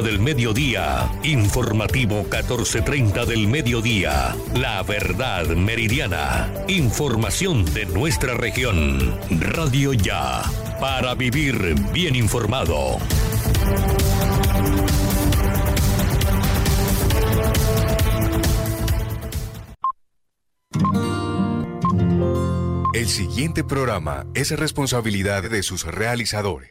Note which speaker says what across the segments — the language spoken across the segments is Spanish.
Speaker 1: del mediodía, informativo 1430 del mediodía, la verdad meridiana, información de nuestra región, Radio Ya, para vivir bien informado.
Speaker 2: El siguiente programa es responsabilidad de sus realizadores.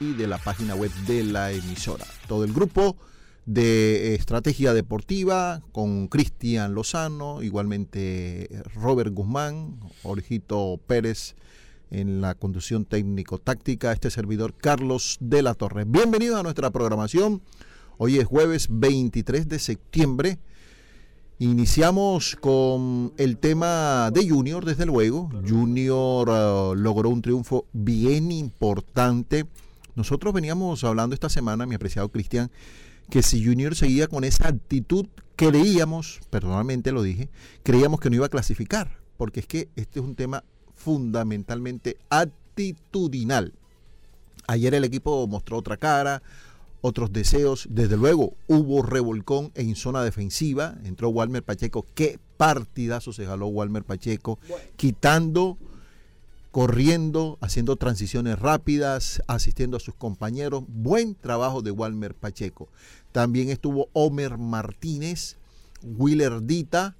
Speaker 3: Y de la página web de la emisora. Todo el grupo de estrategia deportiva con Cristian Lozano, igualmente Robert Guzmán, Orjito Pérez en la conducción técnico-táctica, este servidor Carlos de la Torre. Bienvenido a nuestra programación. Hoy es jueves 23 de septiembre Iniciamos con el tema de Junior, desde luego. Junior uh, logró un triunfo bien importante. Nosotros veníamos hablando esta semana, mi apreciado Cristian, que si Junior seguía con esa actitud, creíamos, personalmente lo dije, creíamos que no iba a clasificar, porque es que este es un tema fundamentalmente actitudinal. Ayer el equipo mostró otra cara, otros deseos. Desde luego hubo revolcón en zona defensiva. Entró Walmer Pacheco. Qué partidazo se jaló Walmer Pacheco. Quitando, corriendo, haciendo transiciones rápidas, asistiendo a sus compañeros. Buen trabajo de Walmer Pacheco. También estuvo Homer Martínez, Willer Dita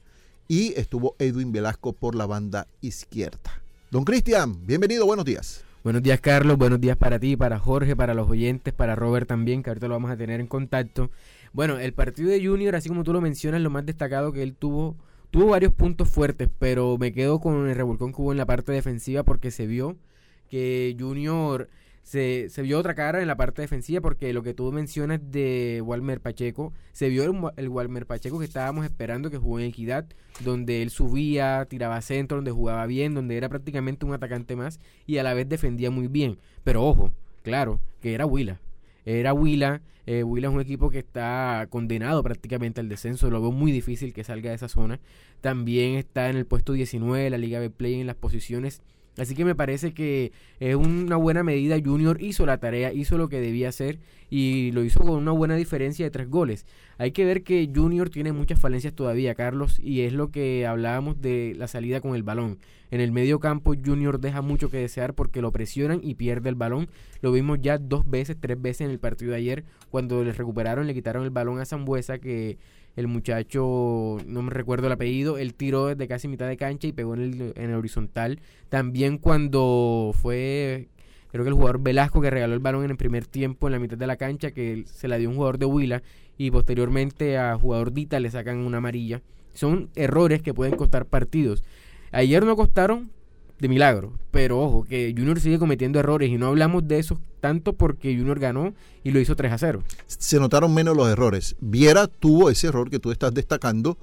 Speaker 3: y estuvo Edwin Velasco por la banda izquierda. Don Cristian, bienvenido, buenos días.
Speaker 4: Buenos días, Carlos. Buenos días para ti, para Jorge, para los oyentes, para Robert también, que ahorita lo vamos a tener en contacto. Bueno, el partido de Junior, así como tú lo mencionas, lo más destacado que él tuvo, tuvo varios puntos fuertes, pero me quedo con el revolcón que hubo en la parte defensiva porque se vio que Junior se, vio otra cara en la parte defensiva porque lo que tú mencionas de Walmer Pacheco, se vio el, el, Walmer Pacheco que estábamos esperando que jugó en Equidad, donde él subía, tiraba centro, donde jugaba bien, donde era prácticamente un atacante más y a la vez defendía muy bien. Pero ojo, claro, que era Huila. Era Huila, eh, Huila es un equipo que está condenado prácticamente al descenso, lo veo muy difícil que salga de esa zona. También está en el puesto 19 de la Liga B Play en las posiciones Así que me parece que es una buena medida. Junior hizo la tarea, hizo lo que debía hacer y lo hizo con una buena diferencia de tres goles. Hay que ver que Junior tiene muchas falencias todavía, Carlos, y es lo que hablábamos de la salida con el balón. En el medio campo Junior deja mucho que desear porque lo presionan y pierde el balón. Lo vimos ya dos veces, tres veces en el partido de ayer, cuando le recuperaron, le quitaron el balón a Zambuesa que el muchacho, no me recuerdo el apellido, él tiró desde casi mitad de cancha y pegó en el, en el horizontal. También cuando fue, creo que el jugador Velasco que regaló el balón en el primer tiempo en la mitad de la cancha, que se la dio un jugador de Huila y posteriormente a jugador Dita le sacan una amarilla. Son errores que pueden costar partidos. Ayer no costaron de milagro. Pero ojo, que Junior sigue cometiendo errores y no hablamos de eso tanto porque Junior ganó y lo hizo 3 a 0.
Speaker 3: Se notaron menos los errores. Viera tuvo ese error que tú estás destacando.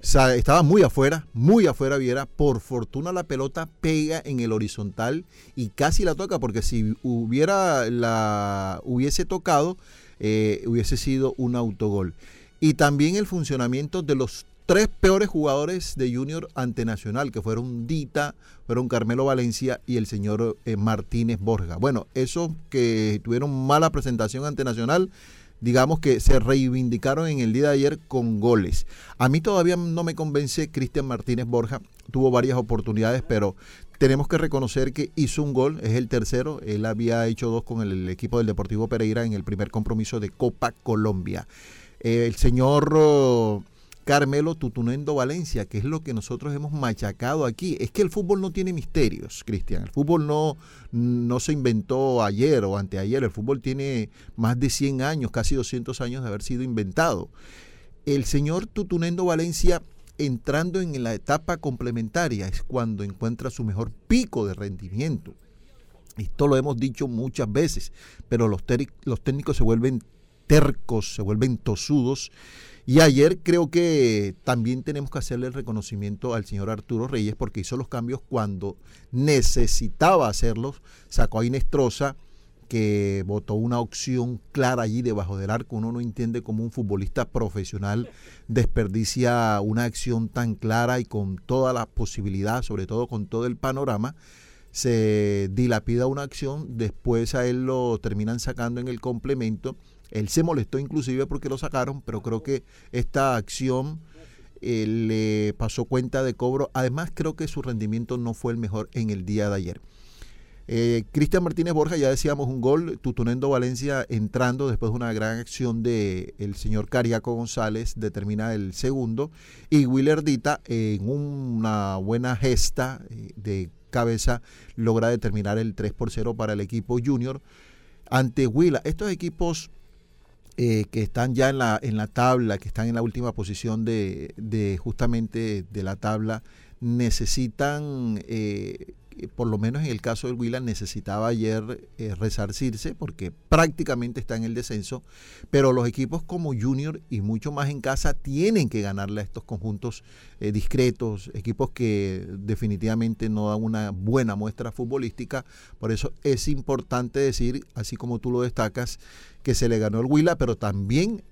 Speaker 3: estaba muy afuera, muy afuera Viera. Por fortuna la pelota pega en el horizontal y casi la toca porque si hubiera la hubiese tocado eh, hubiese sido un autogol. Y también el funcionamiento de los tres peores jugadores de Junior ante Nacional, que fueron Dita, fueron Carmelo Valencia y el señor eh, Martínez Borja. Bueno, esos que tuvieron mala presentación ante Nacional, digamos que se reivindicaron en el día de ayer con goles. A mí todavía no me convence Cristian Martínez Borja, tuvo varias oportunidades, pero tenemos que reconocer que hizo un gol, es el tercero, él había hecho dos con el, equipo del Deportivo Pereira en el primer compromiso de Copa Colombia. el señor... Carmelo Tutunendo Valencia, que es lo que nosotros hemos machacado aquí. Es que el fútbol no tiene misterios, Cristian. El fútbol no, no se inventó ayer o anteayer. El fútbol tiene más de 100 años, casi 200 años de haber sido inventado. el señor Tutunendo Valencia entrando en la etapa complementaria es cuando encuentra su mejor pico de rendimiento. Esto lo hemos dicho muchas veces, pero los, los técnicos se vuelven tercos, se vuelven tosudos. Y ayer creo que también tenemos que hacerle el reconocimiento al señor Arturo Reyes porque hizo los cambios cuando necesitaba hacerlos. Sacó a Inestrosa, que votó una opción clara allí debajo del arco. Uno no entiende cómo un futbolista profesional desperdicia una acción tan clara y con toda la posibilidad, sobre todo con todo el panorama se dilapida una acción, después a él lo terminan sacando en el complemento. Él se molestó inclusive porque lo sacaron, pero creo que esta acción eh, le pasó cuenta de cobro. Además creo que su rendimiento no fue el mejor en el día de ayer. Eh, Cristian Martínez Borja, ya decíamos un gol, Tutunendo Valencia entrando después de una gran acción de el señor Cariaco González, determina el segundo, y Willerdita en una buena gesta eh, de cabeza logra determinar el 3 por 0 para el equipo junior ante Huila. Estos equipos eh, que están ya en la, en la tabla, que están en la última posición de, de justamente de la tabla, necesitan eh, por lo menos en el caso del Huila, necesitaba ayer eh, resarcirse porque prácticamente está en el descenso, pero los equipos como Junior y mucho más en casa tienen que ganarle a estos conjuntos eh, discretos, equipos que definitivamente no dan una buena muestra futbolística, por eso es importante decir, así como tú lo destacas, que se le ganó el Huila, pero también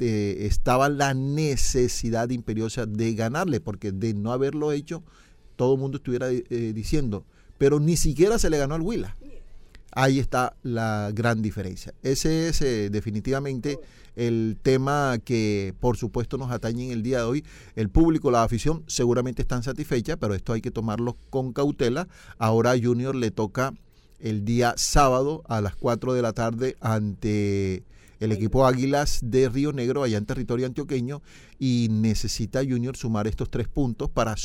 Speaker 3: eh, estaba la necesidad imperiosa de ganarle, porque de no haberlo hecho, todo el mundo estuviera eh, diciendo, pero ni siquiera se le ganó al Huila. Ahí está la gran diferencia. Ese es eh, definitivamente el tema que por supuesto nos atañe en el día de hoy. El público, la afición seguramente están satisfechas, pero esto hay que tomarlo con cautela. Ahora a Junior le toca el día sábado a las 4 de la tarde ante el equipo Águilas de Río Negro allá en territorio antioqueño y necesita Junior sumar estos tres puntos para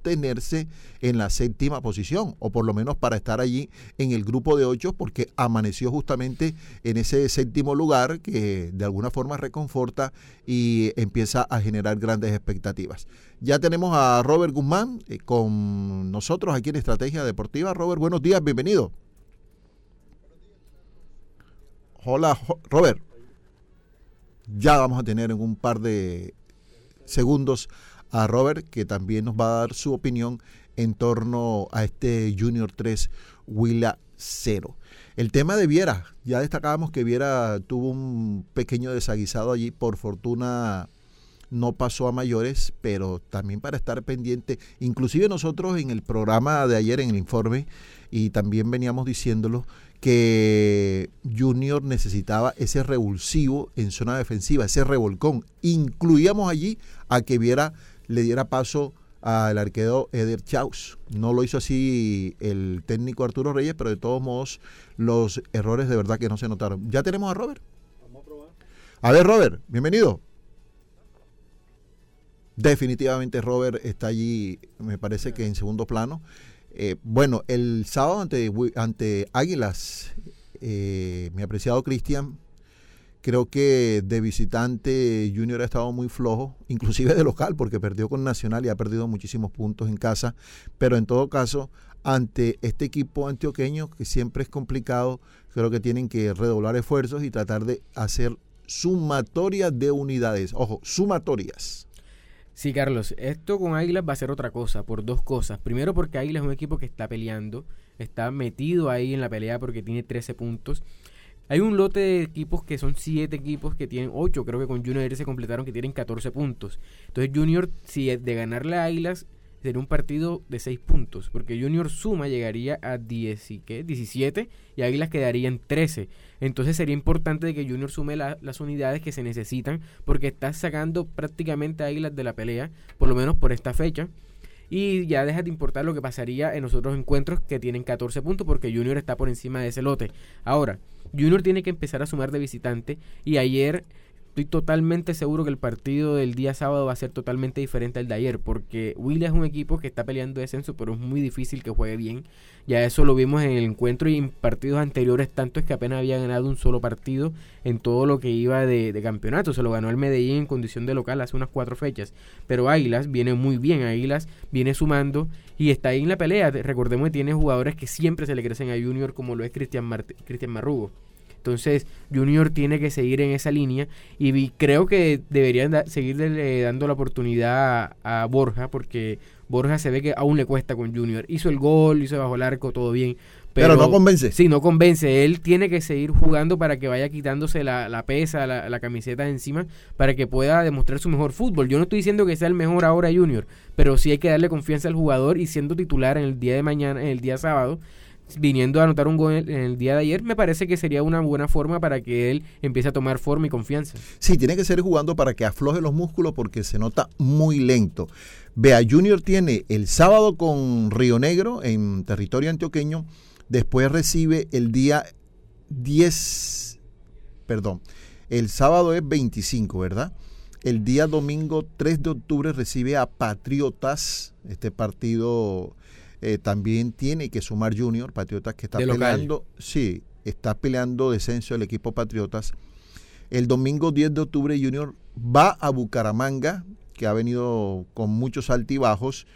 Speaker 3: sostenerse en la séptima posición o por lo menos para estar allí en el grupo de ocho porque amaneció justamente en ese séptimo lugar que de alguna forma reconforta y empieza a generar grandes expectativas. Ya tenemos a Robert Guzmán eh, con nosotros aquí en Estrategia Deportiva. Robert, buenos días, bienvenido. Hola, Robert ya vamos a tener en un par de segundos a Robert, que también nos va a dar su opinión en torno a este Junior 3 Willa 0. El tema de Viera, ya destacábamos que Viera tuvo un pequeño desaguisado allí, por fortuna no pasó a mayores, pero también para estar pendiente, inclusive nosotros en el programa de ayer, en el informe, y también veníamos diciéndolo, que Junior necesitaba ese revulsivo en zona defensiva, ese revolcón. Incluíamos allí a que viera, le diera paso al arquero Eder Chaus. No lo hizo así el técnico Arturo Reyes, pero de todos modos los errores de verdad que no se notaron. ¿Ya tenemos a Robert? Vamos a probar. A ver, Robert, bienvenido. Definitivamente Robert está allí, me parece que en segundo plano. Eh, bueno, el sábado ante, ante Águilas, eh, mi apreciado Cristian, creo que de visitante Junior ha estado muy flojo, inclusive de local, porque perdió con Nacional y ha perdido muchísimos puntos en casa, pero en todo caso, ante este equipo antioqueño, que siempre es complicado, creo que tienen que redoblar esfuerzos y tratar de hacer sumatorias de unidades, ojo, sumatorias
Speaker 4: Sí, Carlos, esto con Águilas va a ser otra cosa, por dos cosas. Primero porque Águilas es un equipo que está peleando, está metido ahí en la pelea porque tiene 13 puntos. Hay un lote de equipos que son 7 equipos que tienen 8, creo que con Junior se completaron que tienen 14 puntos. Entonces Junior, si de ganarle a Águilas, sería un partido de 6 puntos, porque Junior suma llegaría a 10 y ¿qué? 17 y Águilas quedaría en 13. Entonces sería importante que Junior sume las unidades que se necesitan, porque está sacando prácticamente a Águilas de la pelea, por lo menos por esta fecha. Y ya deja de importar lo que pasaría en los otros encuentros que tienen 14 puntos, porque Junior está por encima de ese lote. Ahora, Junior tiene que empezar a sumar de visitante y ayer estoy totalmente seguro que el partido del día sábado va a ser totalmente diferente al de ayer, porque Will es un equipo que está peleando descenso, pero es muy difícil que juegue bien. Ya eso lo vimos en el encuentro y en partidos anteriores, tanto es que apenas había ganado un solo partido en todo lo que iba de, campeonato. Se lo ganó el Medellín en condición de local hace unas cuatro fechas. Pero Águilas viene muy bien, Águilas viene sumando y está ahí en la pelea. Recordemos que tiene jugadores que siempre se le crecen a Junior, como lo es Cristian Marrugo. Entonces, Junior tiene que seguir en esa línea y creo que deberían seguir dando la oportunidad a, Borja porque Borja se ve que aún le cuesta con Junior. Hizo el gol, hizo bajo el arco, todo bien.
Speaker 3: Pero, no convence.
Speaker 4: Sí, no convence. Él tiene que seguir jugando para que vaya quitándose la, pesa, la, la, camiseta de encima, para que pueda demostrar su mejor fútbol. Yo no estoy diciendo que sea el mejor ahora Junior, pero sí hay que darle confianza al jugador y siendo titular en el día de mañana, en el día sábado, viniendo a anotar un gol en el día de ayer, me parece que sería una buena forma para que él empiece a tomar forma y confianza.
Speaker 3: Sí, tiene que ser jugando para que afloje los músculos porque se nota muy lento. Vea, Junior tiene el sábado con Río Negro en territorio antioqueño, después recibe el día 10, perdón, el sábado es 25, ¿verdad? El día domingo 3 de octubre recibe a Patriotas, este partido eh, también tiene que sumar Junior, Patriotas que está peleando, sí, está peleando descenso el equipo Patriotas. El domingo 10 de octubre Junior va a Bucaramanga, que ha venido con muchos altibajos.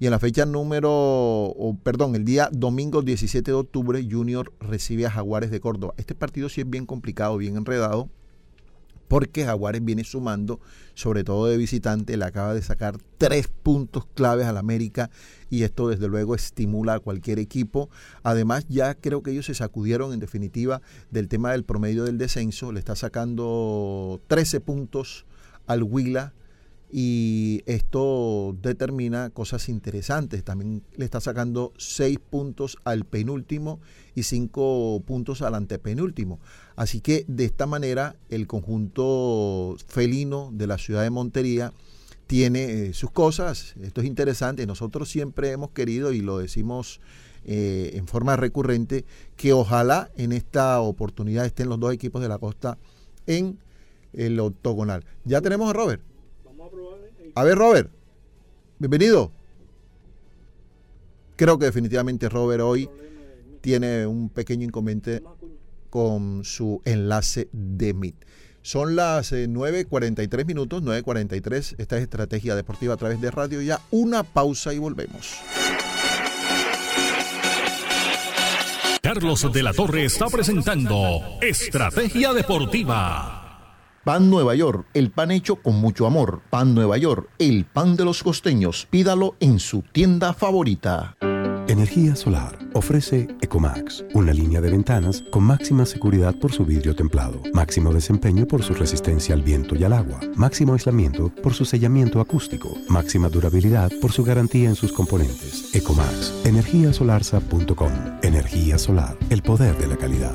Speaker 3: Y en la fecha número, o, perdón, el día domingo 17 de octubre, Junior recibe a Jaguares de Córdoba. Este partido sí es bien complicado, bien enredado porque Jaguares viene sumando, sobre todo de visitante, le acaba de sacar tres puntos claves al América y esto desde luego estimula a cualquier equipo. Además, ya creo que ellos se sacudieron en definitiva del tema del promedio del descenso, le está sacando 13 puntos al Huila y esto determina cosas interesantes. También le está sacando 6 puntos al penúltimo y 5 puntos al antepenúltimo. Así que de esta manera el conjunto felino de la ciudad de Montería tiene eh, sus cosas. Esto es interesante. Nosotros siempre hemos querido, y lo decimos eh, en forma recurrente, que ojalá en esta oportunidad estén los dos equipos de la costa en el octogonal. Ya tenemos a Robert. A ver, Robert. Bienvenido. Creo que definitivamente Robert hoy tiene un pequeño inconveniente con su enlace de Meet. Son las 9.43 eh, minutos, 9.43. Esta es Estrategia Deportiva a través de Radio Ya. Una pausa y volvemos.
Speaker 1: Carlos de la Torre está presentando Estrategia Deportiva.
Speaker 5: Pan Nueva York, el pan hecho con mucho amor. Pan Nueva York, el pan de los costeños. Pídalo en su tienda favorita.
Speaker 6: Energía solar. Ofrece Ecomax, una línea de ventanas con máxima seguridad por su vidrio templado, máximo desempeño por su resistencia al viento y al agua, máximo aislamiento por su sellamiento acústico, máxima durabilidad por su garantía en sus componentes. Ecomax, energiasolarsa.com. Energía solar, el poder de la calidad.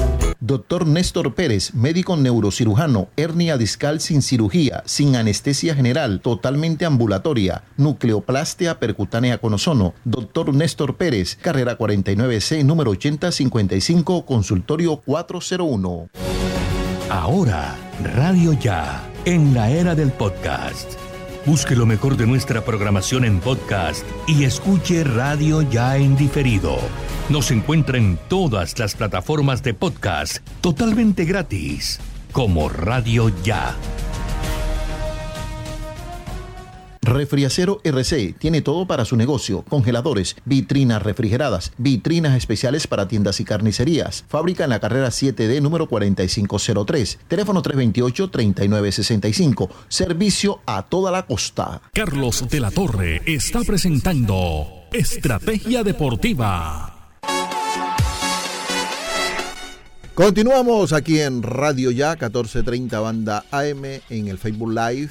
Speaker 5: Doctor Néstor Pérez, médico neurocirujano, hernia discal sin cirugía, sin anestesia general, totalmente ambulatoria, nucleoplastia percutánea con ozono. Doctor Néstor Pérez, carrera 49C, número 8055, consultorio 401.
Speaker 1: Ahora, Radio Ya, en la era del podcast. Busque lo mejor de nuestra programación en podcast y escuche Radio Ya en diferido nos encuentra en todas las plataformas de podcast totalmente gratis, como Radio Ya.
Speaker 5: Refriacero RC tiene todo para su negocio, congeladores, vitrinas refrigeradas, vitrinas especiales para tiendas y carnicerías. Fábrica en la carrera 7D número 4503, teléfono 328-3965, servicio a toda la costa.
Speaker 1: Carlos de la Torre está presentando Estrategia Deportiva.
Speaker 3: Continuamos aquí en Radio Ya, 1430 Banda AM, en el Facebook Live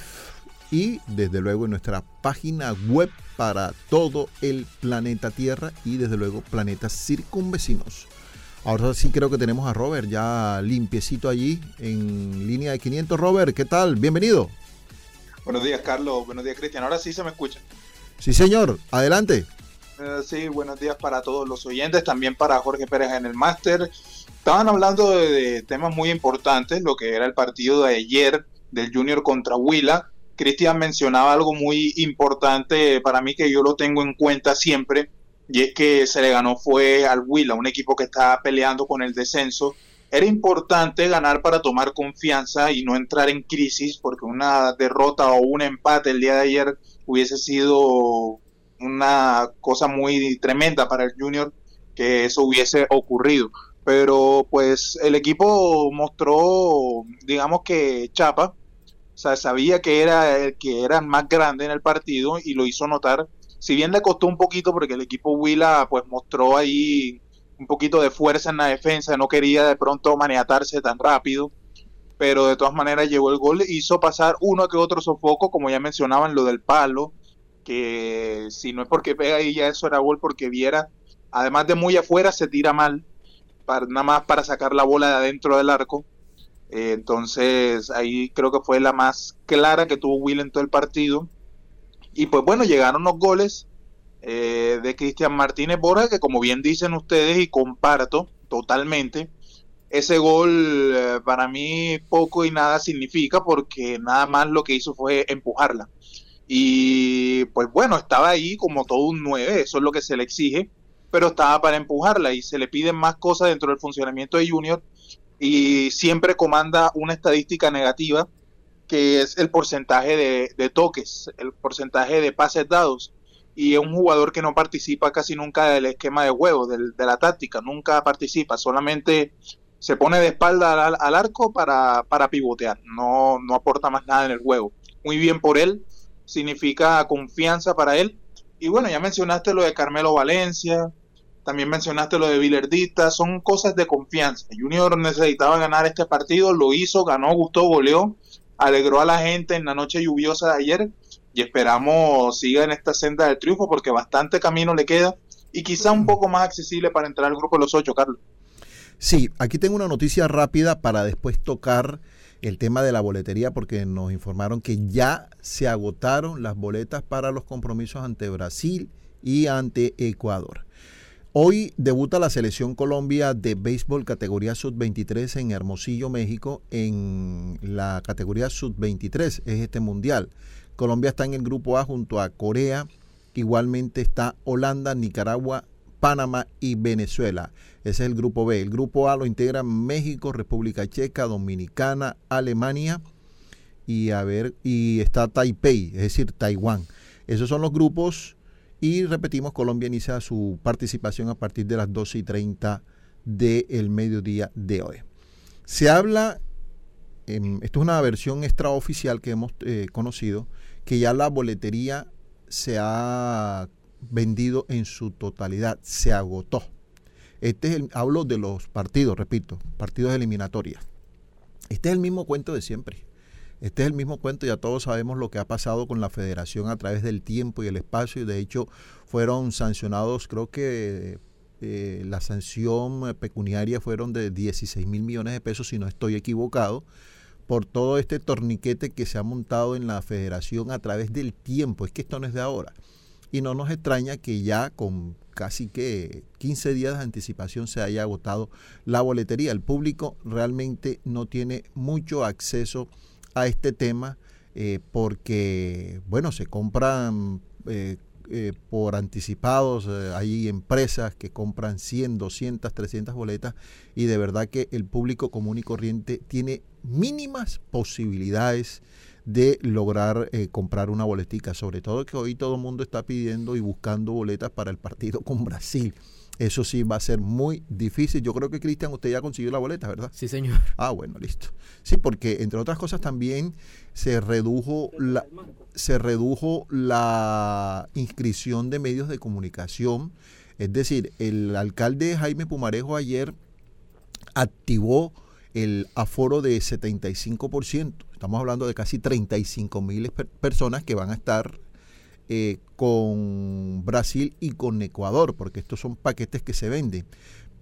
Speaker 3: y desde luego en nuestra página web para todo el planeta Tierra y desde luego planetas circunvecinos. Ahora sí creo que tenemos a Robert ya limpiecito allí en línea de 500. Robert, ¿qué tal? Bienvenido.
Speaker 7: Buenos días, Carlos. Buenos días, Cristian. Ahora sí se me escucha.
Speaker 3: Sí, señor. Adelante.
Speaker 7: Eh, sí, buenos días para todos los oyentes, también para Jorge Pérez en el máster. Estaban hablando de, de, temas muy importantes, lo que era el partido de ayer del Junior contra Huila. Cristian mencionaba algo muy importante para mí que yo lo tengo en cuenta siempre, y es que se le ganó fue al Huila, un equipo que estaba peleando con el descenso. Era importante ganar para tomar confianza y no entrar en crisis, porque una derrota o un empate el día de ayer hubiese sido una cosa muy tremenda para el Junior que eso hubiese ocurrido. Pero pues el equipo mostró, digamos que chapa, o sea, sabía que era el que era más grande en el partido y lo hizo notar. Si bien le costó un poquito porque el equipo Huila pues mostró ahí un poquito de fuerza en la defensa, no quería de pronto maniatarse tan rápido, pero de todas maneras llegó el gol, hizo pasar uno que otro sofoco, como ya mencionaban, lo del palo, que si no es porque pega ahí ya eso era gol porque Viera, además de muy afuera, se tira mal, para, nada más para sacar la bola de adentro del arco. Eh, entonces ahí creo que fue la más clara que tuvo Will en todo el partido. Y pues bueno, llegaron los goles eh, de Cristian Martínez Borja, que como bien dicen ustedes y comparto totalmente, ese gol eh, para mí poco y nada significa porque nada más lo que hizo fue empujarla. Y pues bueno, estaba ahí como todo un 9, eso es lo que se le exige, pero estaba para empujarla y se le piden más cosas dentro del funcionamiento de Junior y siempre comanda una estadística negativa que es el porcentaje de, toques, el porcentaje de pases dados y es un jugador que no participa casi nunca del esquema de juego, del, de la táctica, nunca participa, solamente se pone de espalda al, al arco para, para, pivotear, no, no aporta más nada en el juego. Muy bien por él, significa confianza para él. Y bueno, ya mencionaste lo de Carmelo Valencia, también mencionaste lo de Villardita, son cosas de confianza. Junior necesitaba ganar este partido, lo hizo, ganó, gustó, goleó, alegró a la gente en la noche lluviosa de ayer y esperamos siga en esta senda del triunfo porque bastante camino le queda y quizá un poco más accesible para entrar al grupo de los ocho, Carlos.
Speaker 3: Sí, aquí tengo una noticia rápida para después tocar el tema de la boletería porque nos informaron que ya se agotaron las boletas para los compromisos ante Brasil y ante Ecuador. Hoy debuta la selección Colombia de béisbol categoría sub-23 en Hermosillo, México, en la categoría sub-23, es este mundial. Colombia está en el grupo A junto a Corea, igualmente está Holanda, Nicaragua, Panamá y Venezuela. Ese es el grupo B. El grupo A lo integran México, República Checa, Dominicana, Alemania y a ver y está Taipei, es decir, Taiwán. Esos son los grupos y repetimos, Colombia inicia su participación a partir de las 12 y 30 del mediodía de hoy. Se habla, esto es una versión extraoficial que hemos eh, conocido, que ya la boletería se ha vendido en su totalidad, se agotó. Este es el, hablo de los partidos, repito, partidos eliminatorias. Este es el mismo cuento de siempre. Este es el mismo cuento, ya todos sabemos lo que ha pasado con la federación a través del tiempo y el espacio, y de hecho fueron sancionados, creo que eh, la sanción pecuniaria fueron de 16 mil millones de pesos, si no estoy equivocado, por todo este torniquete que se ha montado en la federación a través del tiempo. Es que esto no es de ahora. Y no nos extraña que ya con casi que 15 días de anticipación se haya agotado la boletería. El público realmente no tiene mucho acceso a este tema eh, porque, bueno, se compran eh, eh, por anticipados, hay empresas que compran 100, 200, 300 boletas y de verdad que el público común y corriente tiene mínimas posibilidades de lograr eh, comprar una boletica, sobre todo que hoy todo el mundo está pidiendo y buscando boletas para el partido con Brasil. Eso sí va a ser muy difícil. Yo creo que Cristian, usted ya consiguió la boleta, ¿verdad?
Speaker 4: Sí, señor.
Speaker 3: Ah, bueno, listo. Sí, porque entre otras cosas también se redujo la se redujo la inscripción de medios de comunicación. Es decir, el alcalde Jaime Pumarejo ayer activó el aforo de 75%. Estamos hablando de casi 35 mil personas que van a estar eh, con Brasil y con Ecuador, porque estos son paquetes que se venden.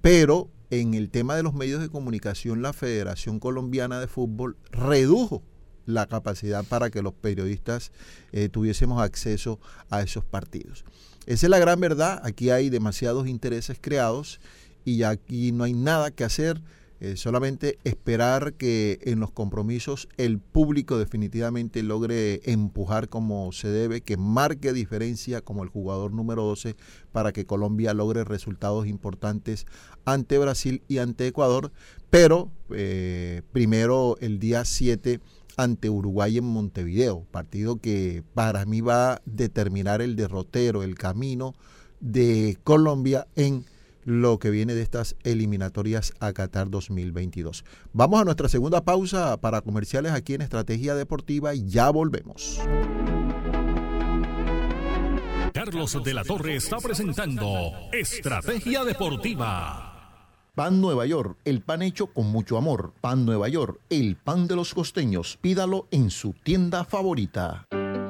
Speaker 3: Pero en el tema de los medios de comunicación, la Federación Colombiana de Fútbol redujo la capacidad para que los periodistas eh, tuviésemos acceso a esos partidos. Esa es la gran verdad, aquí hay demasiados intereses creados y aquí no hay nada que hacer, eh, solamente esperar que en los compromisos el público definitivamente logre empujar como se debe, que marque diferencia como el jugador número 12 para que Colombia logre resultados importantes ante Brasil y ante Ecuador, pero eh, primero el día 7 ante Uruguay en Montevideo, partido que para mí va a determinar el derrotero, el camino de Colombia en lo que viene de estas eliminatorias a Qatar 2022. Vamos a nuestra segunda pausa para comerciales aquí en Estrategia Deportiva y ya volvemos.
Speaker 8: Carlos de la Torre está presentando Estrategia Deportiva.
Speaker 5: Pan Nueva York, el pan hecho con mucho amor. Pan Nueva York, el pan de los costeños. Pídalo en su tienda favorita.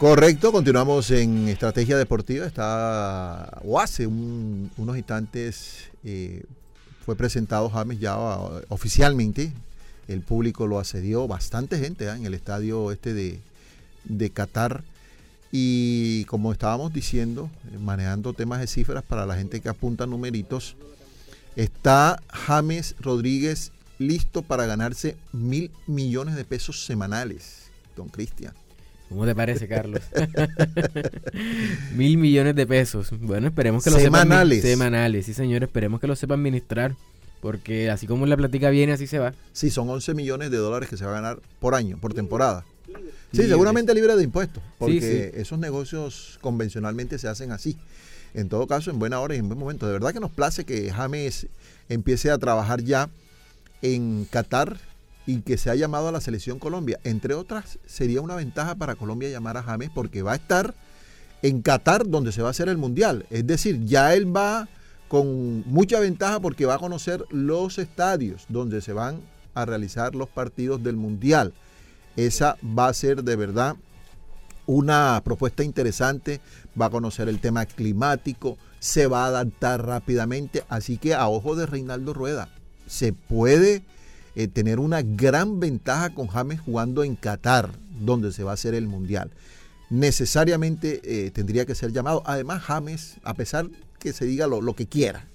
Speaker 3: Correcto, continuamos en Estrategia Deportiva. Está, o hace unos instantes, eh, fue presentado James ya uh, oficialmente. El público lo accedió, bastante gente ¿eh? en el estadio este de, de Qatar. Y como estábamos diciendo, eh, manejando temas de cifras para la gente que apunta numeritos, está James Rodríguez listo para ganarse mil millones de pesos semanales, don Cristian.
Speaker 4: ¿Cómo te parece, Carlos? Mil millones de pesos. Bueno, esperemos que lo
Speaker 3: semanales.
Speaker 4: sepan. Semanales. Sí, señor, esperemos que lo sepan administrar. Porque así como la plática viene, así se va.
Speaker 3: Sí, son 11 millones de dólares que se va a ganar por año, por temporada. Sí, seguramente libre de impuestos, porque
Speaker 4: Sí, sí.
Speaker 3: esos negocios convencionalmente se hacen así. En todo caso, en buena hora y en buen momento. De verdad que nos place que James empiece a trabajar ya en Qatar y que se ha llamado a la selección Colombia. Entre otras, sería una ventaja para Colombia llamar a James porque va a estar en Qatar donde se va a hacer el Mundial. Es decir, ya él va con mucha ventaja porque va a conocer los estadios donde se van a realizar los partidos del Mundial. Esa va a ser de verdad una propuesta interesante, va a conocer el tema climático, se va a adaptar rápidamente, así que a ojo de Reinaldo Rueda, se puede eh, tener una gran ventaja con James jugando en Qatar, donde se va a hacer el Mundial. Necesariamente eh, tendría que ser llamado. Además, James, a pesar que se diga lo, lo que quiera,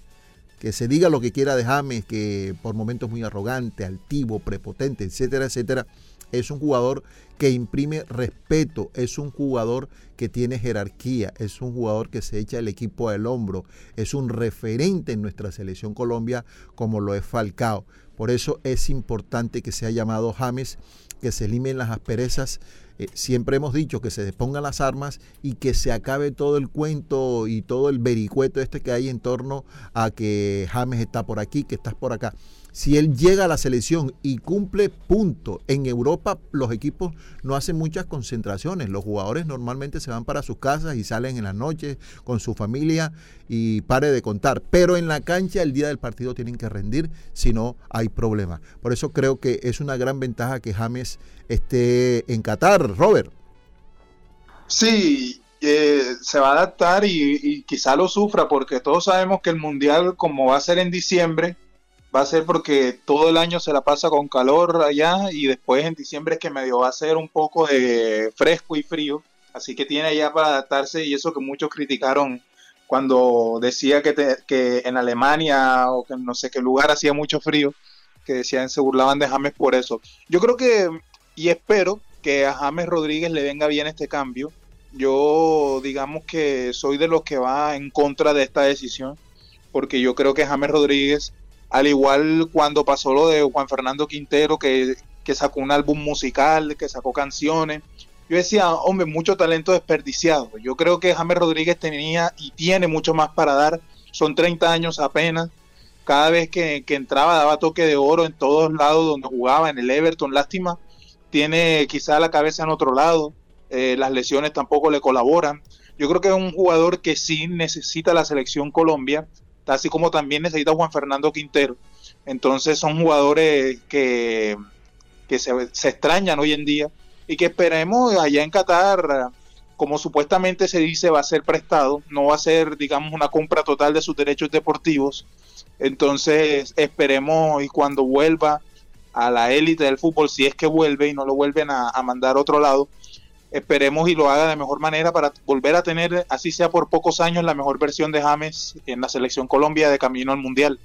Speaker 3: que se diga lo que quiera de James, que por momentos muy arrogante, altivo, prepotente, etcétera, etcétera, es un jugador que imprime respeto, es un jugador que tiene jerarquía, es un jugador que se echa el equipo al hombro, es un referente en nuestra selección Colombia como lo es Falcao. Por eso es importante que sea llamado James, que se eliminen las asperezas. Eh, siempre hemos dicho que se depongan las armas y que se acabe todo el cuento y todo el vericueto este que hay en torno a que James está por aquí, que estás por acá. Si él llega a la selección y cumple punto, en Europa los equipos no hacen muchas concentraciones. Los jugadores normalmente se van para sus casas y salen en las noches con su familia y pare de contar. Pero en la cancha el día del partido tienen que rendir, si no hay problema. Por eso creo que es una gran ventaja que James esté en Qatar, Robert.
Speaker 7: Sí, eh, se va a adaptar y, y quizá lo sufra porque todos sabemos que el Mundial, como va a ser en diciembre, va a ser porque todo el año se la pasa con calor allá y después en diciembre es que medio va a ser un poco de fresco y frío. Así que tiene ya para adaptarse y eso que muchos criticaron cuando decía que, que en Alemania o que en no sé qué lugar hacía mucho frío, que decían se burlaban de James por eso. Yo creo que y espero que a James Rodríguez le venga bien este cambio. Yo digamos que soy de los que va en contra de esta decisión porque yo creo que James Rodríguez al igual cuando pasó lo de Juan Fernando Quintero, que, sacó un álbum musical, que sacó canciones. Yo decía, hombre, mucho talento desperdiciado. Yo creo que James Rodríguez tenía y tiene mucho más para dar. Son 30 años apenas. Cada vez que, entraba daba toque de oro en todos lados donde jugaba, en el Everton. Lástima, tiene quizá la cabeza en otro lado. Eh, las lesiones tampoco le colaboran. Yo creo que es un jugador que sí necesita la selección Colombia así como también necesita Juan Fernando Quintero. Entonces son jugadores que, que se, extrañan hoy en día y que esperemos allá en Qatar, como supuestamente se dice, va a ser prestado, no va a ser, digamos, una compra total de sus derechos deportivos. Entonces esperemos y cuando vuelva a la élite del fútbol, si es que vuelve y no lo vuelven a, a mandar a otro lado, esperemos y lo haga de mejor manera para volver a tener, así sea por pocos años, la mejor versión de James en la selección Colombia de camino al Mundial.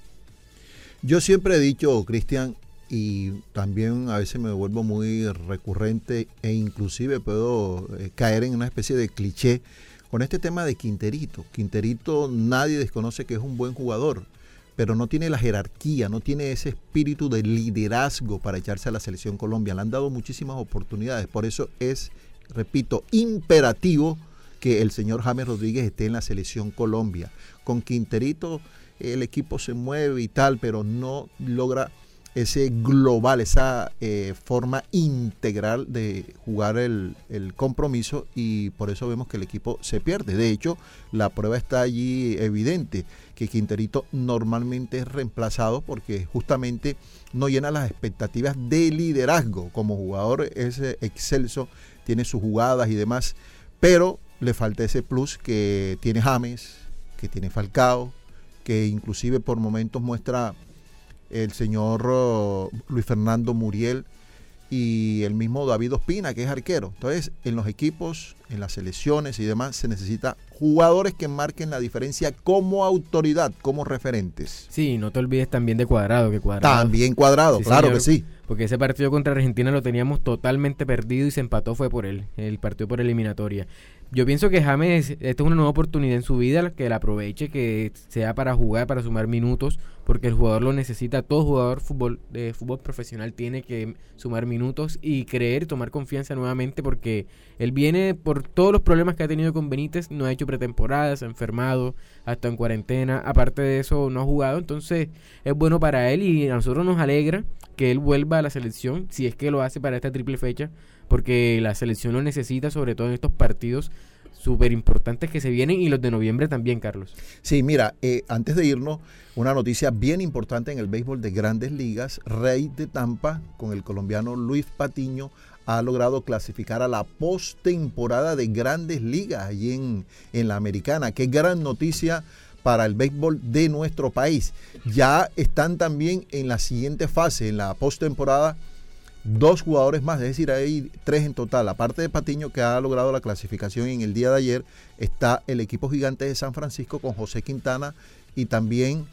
Speaker 3: Yo siempre he dicho, Cristian, y también a veces me vuelvo muy recurrente e inclusive puedo eh, caer en una especie de cliché con este tema de Quinterito. Quinterito nadie desconoce que es un buen jugador, pero no tiene la jerarquía, no tiene ese espíritu de liderazgo para echarse a la selección Colombia. Le han dado muchísimas oportunidades, por eso es repito, imperativo que el señor James Rodríguez esté en la selección Colombia. Con Quinterito el equipo se mueve y tal, pero no logra ese global, esa eh, forma integral de jugar el, el, compromiso y por eso vemos que el equipo se pierde. De hecho, la prueba está allí evidente, que Quinterito normalmente es reemplazado porque justamente no llena las expectativas de liderazgo. Como jugador es excelso tiene sus jugadas y demás, pero le falta ese plus que tiene James, que tiene Falcao, que inclusive por momentos muestra el señor uh, Luis Fernando Muriel y el mismo David Ospina, que es arquero. Entonces, en los equipos, en las selecciones y demás, se necesita jugadores que marquen la diferencia como autoridad, como referentes.
Speaker 4: Sí, no te olvides también de Cuadrado, que Cuadrado.
Speaker 3: También Cuadrado, claro que sí
Speaker 4: porque ese partido contra Argentina lo teníamos totalmente perdido y se empató fue por él, el partido por eliminatoria. Yo pienso que James, esta es una nueva oportunidad en su vida, que la aproveche, que sea para jugar, para sumar minutos, porque el jugador lo necesita, todo jugador fútbol, de fútbol profesional tiene que sumar minutos y creer, tomar confianza nuevamente, porque él viene por todos los problemas que ha tenido con Benítez, no ha hecho pretemporadas, ha enfermado, ha estado en cuarentena, aparte de eso no ha jugado, entonces es bueno para él y a nosotros nos alegra que él vuelva a la selección, si es que lo hace para esta triple fecha, porque la selección lo necesita, sobre todo en estos partidos súper importantes que se vienen y los de noviembre también, Carlos.
Speaker 3: Sí, mira, eh, antes de irnos, una noticia bien importante en el béisbol de grandes ligas, Rey de Tampa, con el colombiano Luis Patiño, ha logrado clasificar a la postemporada de grandes ligas allí en, en la americana. Qué gran noticia para el béisbol de nuestro país. Ya están también en la siguiente fase, en la postemporada, dos jugadores más, es decir, hay tres en total. Aparte de Patiño, que ha logrado la clasificación en el día de ayer, está el equipo gigante de San Francisco con José Quintana y también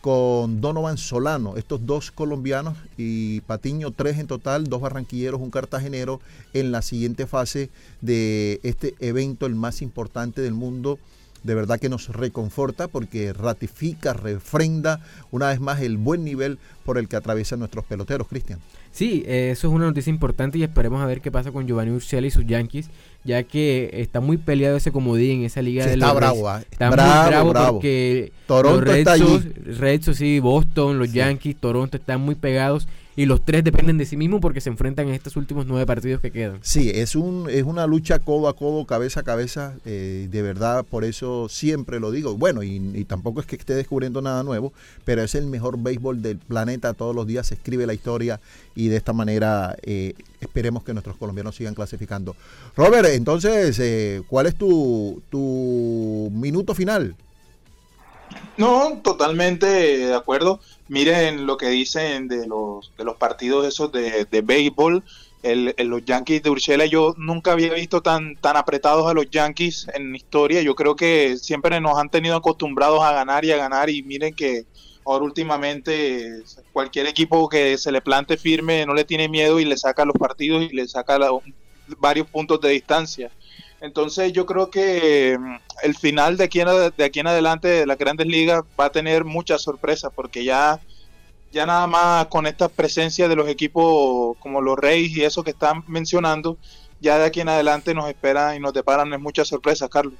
Speaker 3: con Donovan Solano, estos dos colombianos y Patiño, tres en total, dos barranquilleros, un cartagenero, en la siguiente fase de este evento, el más importante del mundo de verdad que nos reconforta porque ratifica, refrenda una vez más el buen nivel por el que atraviesan nuestros peloteros, Cristian.
Speaker 4: Sí, eh, eso es una noticia importante y esperemos a ver qué pasa con Giovanni Urshela y sus Yankees, ya que está muy peleado ese comodín en esa liga
Speaker 3: Sí,
Speaker 4: de
Speaker 3: está
Speaker 4: los
Speaker 3: bravo,
Speaker 4: Reds.
Speaker 3: ah.
Speaker 4: Está
Speaker 3: Bravo,
Speaker 4: muy bravo,
Speaker 3: bravo.
Speaker 4: porque
Speaker 3: Toronto
Speaker 4: los Red
Speaker 3: está allí.
Speaker 4: Sox, Red Sox, sí, Boston, los
Speaker 3: Sí.
Speaker 4: Yankees, Toronto están muy pegados y los tres dependen de sí mismos porque se enfrentan en estos últimos nueve partidos que quedan.
Speaker 3: Sí, es, un, es una lucha codo a codo, cabeza a cabeza, eh, de verdad, por eso siempre lo digo. Bueno, y, tampoco es que esté descubriendo nada nuevo, pero es el mejor béisbol del planeta, todos los días se escribe la historia y de esta manera eh, esperemos que nuestros colombianos sigan clasificando. Robert, entonces, eh, ¿cuál es tu, tu minuto final?
Speaker 7: No, totalmente de acuerdo. Miren lo que dicen de los, de los partidos esos de, de béisbol. El, los Yankees de Urshela, yo nunca había visto tan, tan apretados a los Yankees en historia. Yo creo que siempre nos han tenido acostumbrados a ganar y a ganar. Y miren que ahora últimamente cualquier equipo que se le plante firme no le tiene miedo y le saca los partidos y le saca varios puntos de distancia. Entonces yo creo que mm, el final de aquí, en, aquí en adelante de las grandes ligas va a tener muchas sorpresas porque ya, ya nada más con esta presencia de los equipos como los Reyes y eso que están mencionando, ya de aquí en adelante nos esperan y nos deparan muchas sorpresas, Carlos.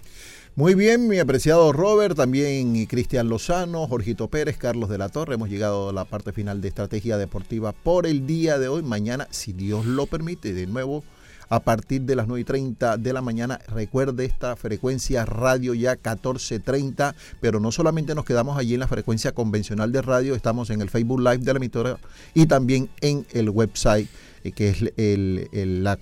Speaker 3: Muy bien, mi apreciado Robert, también Cristian Lozano, Jorgito Pérez, Carlos de la Torre. Hemos llegado a la parte final de Estrategia Deportiva por el día de hoy. Mañana, si Dios lo permite, de nuevo a partir de las 9 y 30 de la mañana. Recuerde esta frecuencia radio ya 1430, pero no solamente nos quedamos allí en la frecuencia convencional de radio, estamos en el Facebook Live de la emisora y también en el website eh, que es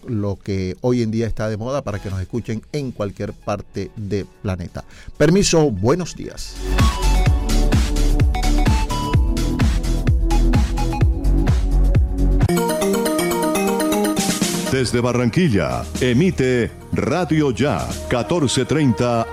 Speaker 3: lo que hoy en día está de moda para que nos escuchen en cualquier parte del planeta. Permiso, buenos días.
Speaker 9: Desde Barranquilla, emite Radio Ya 1430 AM.